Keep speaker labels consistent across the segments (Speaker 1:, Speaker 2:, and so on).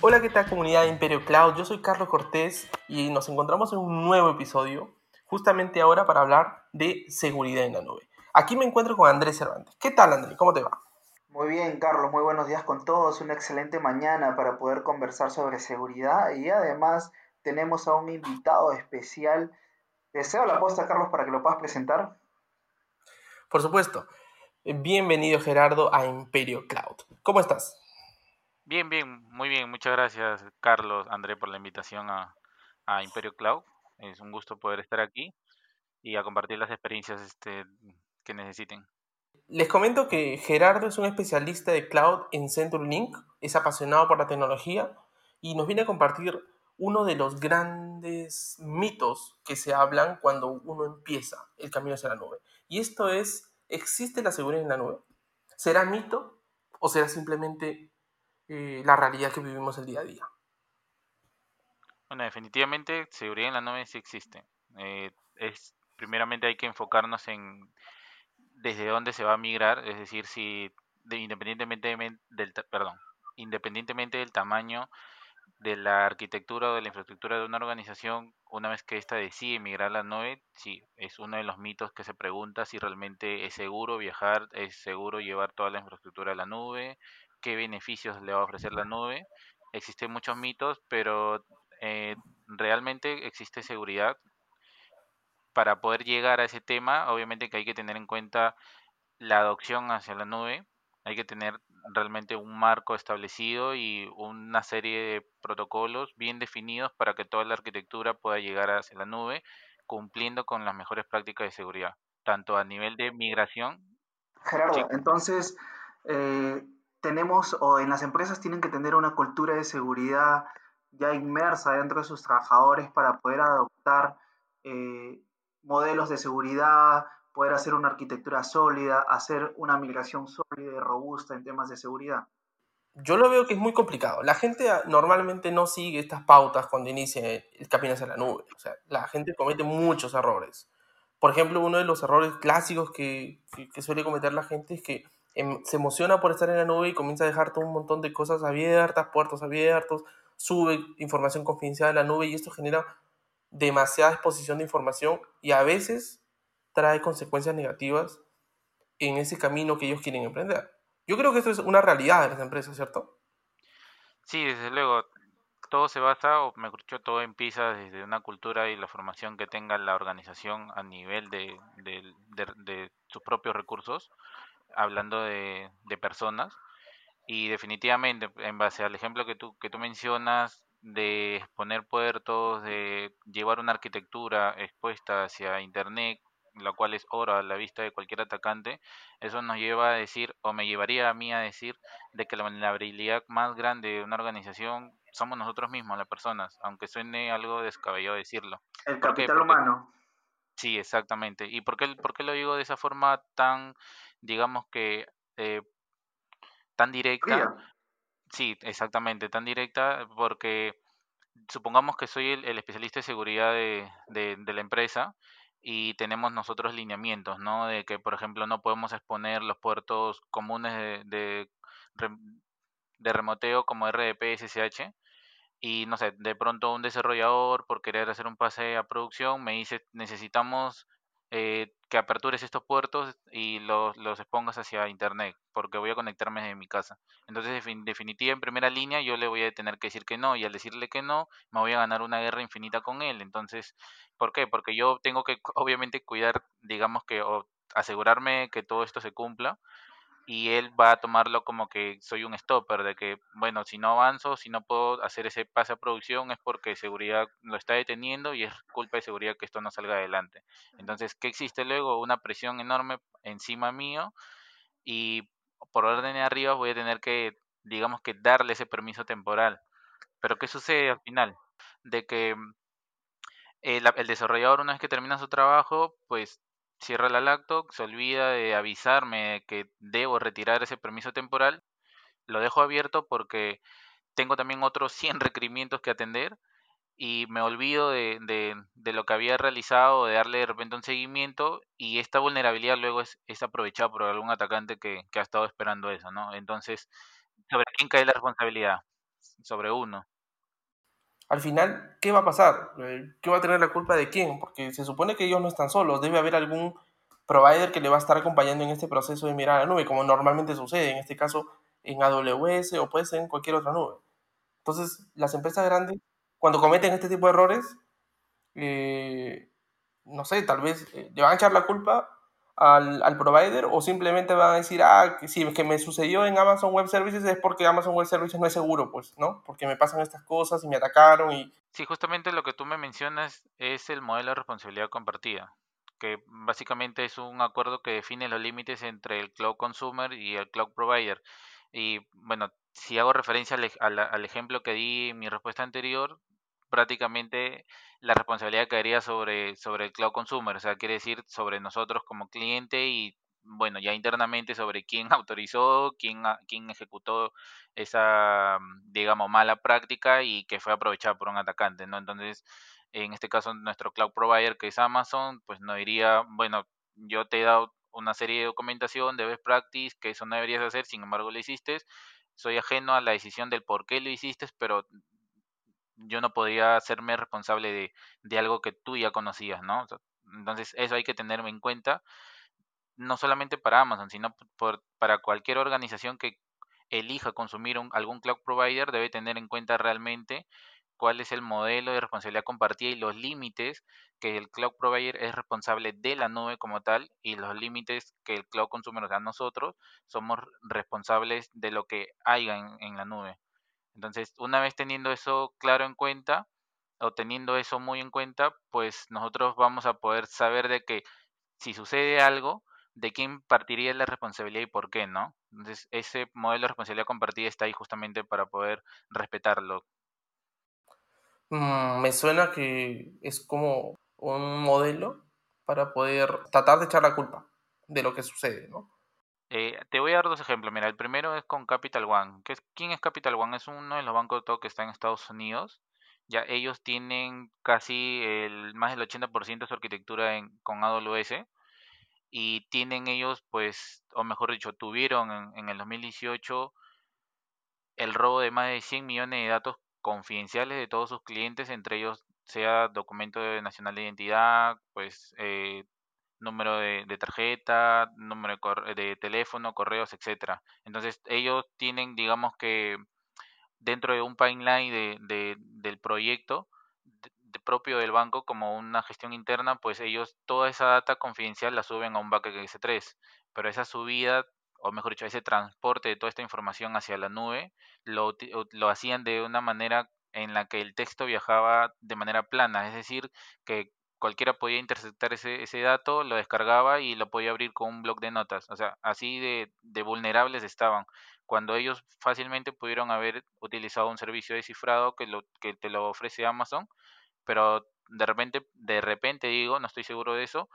Speaker 1: Hola, ¿qué tal comunidad de Imperio Cloud? Yo soy Carlos Cortés y nos encontramos en un nuevo episodio, justamente ahora para hablar de seguridad en la nube. Aquí me encuentro con Andrés Cervantes. ¿Qué tal, Andrés? ¿Cómo te va?
Speaker 2: Muy bien, Carlos, muy buenos días con todos. Una excelente mañana para poder conversar sobre seguridad y además tenemos a un invitado especial. Deseo la posta, Carlos, para que lo puedas presentar.
Speaker 1: Por supuesto. Bienvenido, Gerardo, a Imperio Cloud. ¿Cómo estás?
Speaker 3: Bien, bien, muy bien. Muchas gracias, Carlos, André, por la invitación a, Imperio Cloud. Es un gusto poder estar aquí y a compartir las experiencias este, que necesiten.
Speaker 1: Les comento que Gerardo es un especialista de cloud en CenturyLink, es apasionado por la tecnología y nos viene a compartir uno de los grandes mitos que se hablan cuando uno empieza el camino hacia la nube. Y esto es, ¿existe la seguridad en la nube? ¿Será mito o será simplemente eh, la realidad que vivimos el día a día?
Speaker 3: Bueno, definitivamente seguridad en la nube sí existe. Eh, es, primeramente hay que enfocarnos en desde dónde se va a migrar, es decir, si independientemente del perdón, independientemente del tamaño de la arquitectura o de la infraestructura de una organización, una vez que ésta decide migrar a la nube, sí, es uno de los mitos que se pregunta si realmente es seguro viajar, es seguro llevar toda la infraestructura a la nube, qué beneficios le va a ofrecer la nube. Existen muchos mitos, pero eh, realmente existe seguridad para poder llegar a ese tema, obviamente que hay que tener en cuenta la adopción hacia la nube, hay que tener realmente un marco establecido y una serie de protocolos bien definidos para que toda la arquitectura pueda llegar hacia la nube, cumpliendo con las mejores prácticas de seguridad, tanto a nivel de migración.
Speaker 2: Gerardo, entonces, eh, tenemos, o en las empresas tienen que tener una cultura de seguridad ya inmersa dentro de sus trabajadores para poder adoptar eh, modelos de seguridad, poder hacer una arquitectura sólida, hacer una migración sólida y robusta en temas de seguridad?
Speaker 1: Yo lo veo que es muy complicado. La gente normalmente no sigue estas pautas cuando inicia el camino hacia la nube. O sea, la gente comete muchos errores. Por ejemplo, uno de los errores clásicos que, que, suele cometer la gente es que em, se emociona por estar en la nube y comienza a dejar todo un montón de cosas abiertas, puertos abiertos, sube información confidencial a la nube y esto genera demasiada exposición de información y a veces trae consecuencias negativas en ese camino que ellos quieren emprender. Yo creo que esto es una realidad de las empresas, ¿cierto?
Speaker 3: Sí, desde luego. Todo se basa, o me dicho, todo empieza desde una cultura y la formación que tenga la organización a nivel de, de, sus propios recursos, hablando de, de personas. Y definitivamente, en base al ejemplo que tú, que tú mencionas, de exponer puertos, de llevar una arquitectura expuesta hacia Internet, la cual es oro a la vista de cualquier atacante, eso nos lleva a decir, o me llevaría a mí a decir, de que la vulnerabilidad más grande de una organización somos nosotros mismos, las personas, aunque suene algo descabellado decirlo.
Speaker 2: El capital humano.
Speaker 3: Sí, exactamente. ¿Y por qué, por qué lo digo de esa forma tan, digamos que, eh, tan directa? Sí, exactamente, tan directa porque supongamos que soy el, especialista de seguridad de, de, la empresa y tenemos nosotros lineamientos, ¿no? De que, por ejemplo, no podemos exponer los puertos comunes de, de, de remoteo como RDP, SSH y, no sé, de pronto un desarrollador por querer hacer un pase a producción me dice necesitamos eh, que apertures estos puertos y los, los expongas hacia internet, porque voy a conectarme desde mi casa. Entonces, en definitiva, en primera línea, yo le voy a tener que decir que no, y al decirle que no, me voy a ganar una guerra infinita con él. Entonces, ¿por qué? Porque yo tengo que, obviamente, cuidar, digamos que, o asegurarme que todo esto se cumpla, y él va a tomarlo como que soy un stopper, de que, bueno, si no avanzo, si no puedo hacer ese pase a producción es porque seguridad lo está deteniendo y es culpa de seguridad que esto no salga adelante. Entonces, ¿qué existe luego? Una presión enorme encima mío y por orden de arriba voy a tener que, digamos que, darle ese permiso temporal. Pero ¿qué sucede al final? De que el, el desarrollador una vez que termina su trabajo, pues cierra la lacto, se olvida de avisarme que debo retirar ese permiso temporal, lo dejo abierto porque tengo también otros 100 requerimientos que atender y me olvido de, de, lo que había realizado, de darle de repente un seguimiento y esta vulnerabilidad luego es, es aprovechada por algún atacante que, que, ha estado esperando eso, ¿no? Entonces, ¿sobre quién cae la responsabilidad? sobre uno.
Speaker 1: Al final, ¿qué va a pasar? Eh, ¿Qué va a tener la culpa de quién? Porque se supone que ellos no están solos, debe haber algún provider que le va a estar acompañando en este proceso de mirar a la nube, como normalmente sucede, en este caso en AWS o puede ser en cualquier otra nube. Entonces, las empresas grandes, cuando cometen este tipo de errores, eh, no sé, tal vez eh, le van a echar la culpa al, al, provider o simplemente van a decir, ah, que si es que me sucedió en Amazon Web Services es porque Amazon Web Services no es seguro, pues, ¿no? Porque me pasan estas cosas y me atacaron y...
Speaker 3: Sí, justamente lo que tú me mencionas es el modelo de responsabilidad compartida, que básicamente es un acuerdo que define los límites entre el cloud consumer y el cloud provider. Y bueno, si hago referencia al, al ejemplo que di en mi respuesta anterior, prácticamente la responsabilidad caería sobre, sobre el cloud consumer, o sea, quiere decir sobre nosotros como cliente y bueno, ya internamente sobre quién autorizó, quién, quién ejecutó esa, digamos, mala práctica y que fue aprovechada por un atacante, ¿no? Entonces, en este caso, nuestro cloud provider, que es Amazon, pues no diría, bueno, yo te he dado una serie de documentación de best practice que eso no deberías hacer, sin embargo lo hiciste, soy ajeno a la decisión del por qué lo hiciste, pero yo no podía hacerme responsable de, de algo que tú ya conocías, ¿no? entonces, eso hay que tenerme en cuenta, no solamente para Amazon, sino por, para cualquier organización que elija consumir algún cloud provider, debe tener en cuenta realmente cuál es el modelo de responsabilidad compartida y los límites que el cloud provider es responsable de la nube como tal y los límites que el cloud consumer, o sea, nosotros somos responsables de lo que haya en la nube. Entonces, una vez teniendo eso claro en cuenta, o teniendo eso muy en cuenta, pues nosotros vamos a poder saber de que si sucede algo, de quién partiría la responsabilidad y por qué, ¿no? Entonces, ese modelo de responsabilidad compartida está ahí justamente para poder respetarlo.
Speaker 1: Mm, me suena que es como un modelo para poder tratar de echar la culpa de lo que sucede, ¿no?
Speaker 3: Eh, te voy a dar dos ejemplos. Mira, el primero es con Capital One. ¿Qué es, ¿Quién es Capital One? Es uno de los bancos de todo que está en Estados Unidos. Ya ellos tienen casi el, más del 80% de su arquitectura en, con AWS y tienen ellos, pues, o mejor dicho, tuvieron en, en el 2018 el robo de más de 100 millones de datos confidenciales de todos sus clientes, entre ellos sea documento de nacional de identidad, pues eh, número de, tarjeta, número de, teléfono, correos, etcétera. Entonces ellos tienen, digamos que dentro de un pipeline de, del proyecto de, propio del banco como una gestión interna, pues ellos toda esa data confidencial la suben a un bucket S3, pero esa subida o mejor dicho, ese transporte de toda esta información hacia la nube, lo, lo hacían de una manera en la que el texto viajaba de manera plana, es decir, que cualquiera podía interceptar ese, ese dato, lo descargaba y lo podía abrir con un blog de notas. O sea, así de, de vulnerables estaban. Cuando ellos fácilmente pudieron haber utilizado un servicio de cifrado que, lo, que te lo ofrece Amazon, pero de repente, de repente digo, no estoy seguro de eso,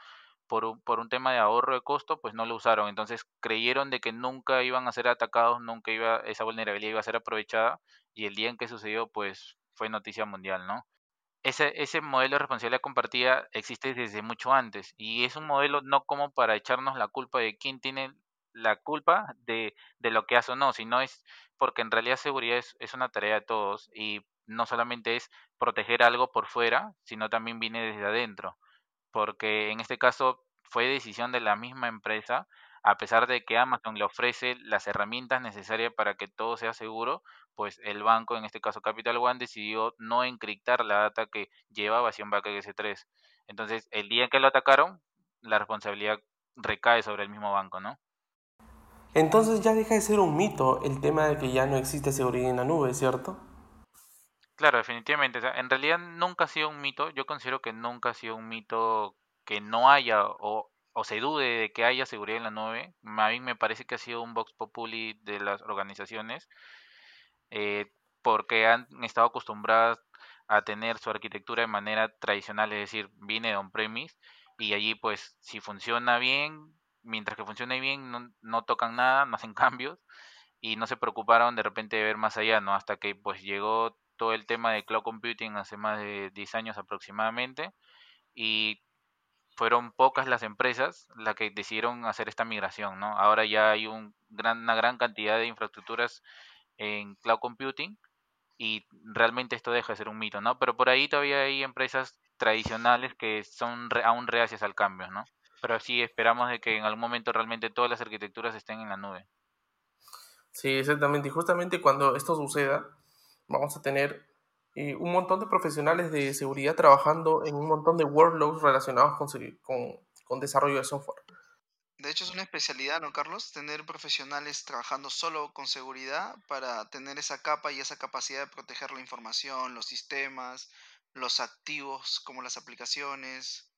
Speaker 3: por un, por un tema de ahorro de costo, pues no lo usaron. Entonces creyeron de que nunca iban a ser atacados, nunca iba, esa vulnerabilidad iba a ser aprovechada y el día en que sucedió, pues fue noticia mundial, ¿no? Ese, ese modelo de responsabilidad compartida existe desde mucho antes y es un modelo no como para echarnos la culpa de quién tiene la culpa de, de lo que hace o no, sino es porque en realidad seguridad es, es una tarea de todos y no solamente es proteger algo por fuera, sino también viene desde adentro, porque en este caso fue decisión de la misma empresa a pesar de que Amazon le ofrece las herramientas necesarias para que todo sea seguro, pues el banco, en este caso Capital One, decidió no encriptar la data que llevaba backup S3. Entonces, el día que lo atacaron, la responsabilidad recae sobre el mismo banco, ¿no?
Speaker 1: Entonces ya deja de ser un mito el tema de que ya no existe seguridad en la nube, ¿cierto?
Speaker 3: Claro, definitivamente. en realidad nunca ha sido un mito. Yo considero que nunca ha sido un mito que no haya o o se dude de que haya seguridad en la nube. A mí me parece que ha sido un Vox Populi de las organizaciones eh, porque han estado acostumbradas a tener su arquitectura de manera tradicional, es decir, viene de on-premise y allí pues si funciona bien, mientras que funcione bien no, no tocan nada, no hacen cambios y no se preocuparon de repente de ver más allá, ¿no? Hasta que pues llegó todo el tema de cloud computing hace más de 10 años aproximadamente y fueron pocas las empresas las que decidieron hacer esta migración, ¿no? Ahora ya hay un gran, una gran cantidad de infraestructuras en cloud computing y realmente esto deja de ser un mito, ¿no? Pero por ahí todavía hay empresas tradicionales que son aún reacias al cambio, ¿no? Pero sí esperamos de que en algún momento realmente todas las arquitecturas estén en la nube.
Speaker 1: Sí, exactamente. Y justamente cuando esto suceda, vamos a tener eh, un montón de profesionales de seguridad trabajando en un montón de workloads relacionados con, con, con desarrollo de software.
Speaker 2: De hecho, es una especialidad, ¿no, Carlos? Tener profesionales trabajando solo con seguridad para tener esa capa y esa capacidad de proteger la información, los sistemas, los activos como las aplicaciones.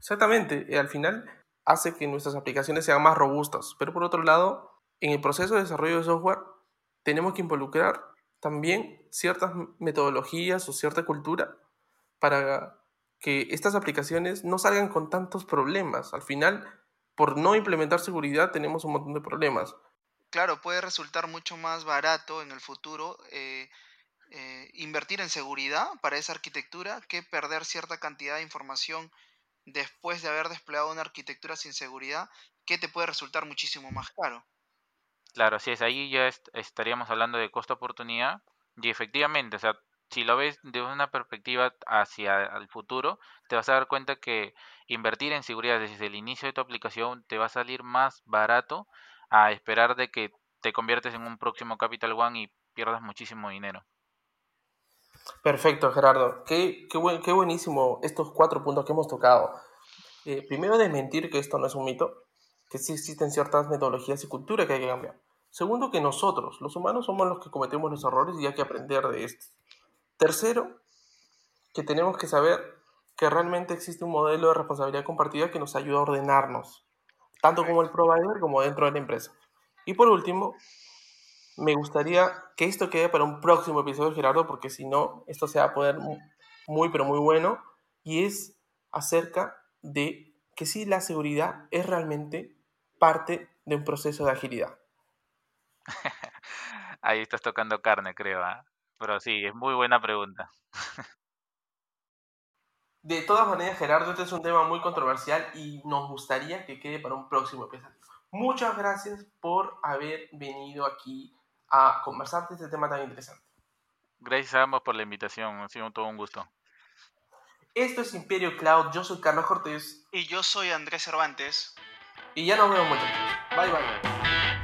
Speaker 1: Exactamente, y al final hace que nuestras aplicaciones sean más robustas, pero por otro lado, en el proceso de desarrollo de software tenemos que involucrar también ciertas metodologías o cierta cultura para que estas aplicaciones no salgan con tantos problemas. Al final, por no implementar seguridad tenemos un montón de problemas.
Speaker 2: Claro, puede resultar mucho más barato en el futuro eh, eh, invertir en seguridad para esa arquitectura que perder cierta cantidad de información después de haber desplegado una arquitectura sin seguridad que te puede resultar muchísimo más caro.
Speaker 3: Claro, así es, ahí ya estaríamos hablando de costo-oportunidad y efectivamente, o sea, si lo ves de una perspectiva hacia el futuro, te vas a dar cuenta que invertir en seguridad desde el inicio de tu aplicación te va a salir más barato a esperar de que te conviertes en un próximo Capital One y pierdas muchísimo dinero.
Speaker 1: Perfecto, Gerardo. Qué, qué, buenísimo estos cuatro puntos que hemos tocado. Eh, primero, desmentir que esto no es un mito, que sí existen ciertas metodologías y cultura que hay que cambiar. Segundo, que nosotros, los humanos, somos los que cometemos los errores y hay que aprender de estos. Tercero, que tenemos que saber que realmente existe un modelo de responsabilidad compartida que nos ayuda a ordenarnos, tanto como el provider como dentro de la empresa. Y por último, me gustaría que esto quede para un próximo episodio, Gerardo, porque si no, esto se va a poder muy, pero muy bueno. Y es acerca de que si la seguridad es realmente parte de un proceso de agilidad.
Speaker 3: Ahí estás tocando carne, creo. ¿ah? Pero sí, es muy buena pregunta.
Speaker 1: De todas maneras, Gerardo, este es un tema muy controversial y nos gustaría que quede para un próximo episodio. Muchas gracias por haber venido aquí a conversar de este tema tan interesante.
Speaker 3: Gracias a ambos por la invitación, ha sido todo un gusto.
Speaker 1: Esto es Imperio Cloud, yo soy Carlos Cortés.
Speaker 2: Y yo soy Andrés Cervantes.
Speaker 1: Y ya nos vemos muchachos. Bye bye.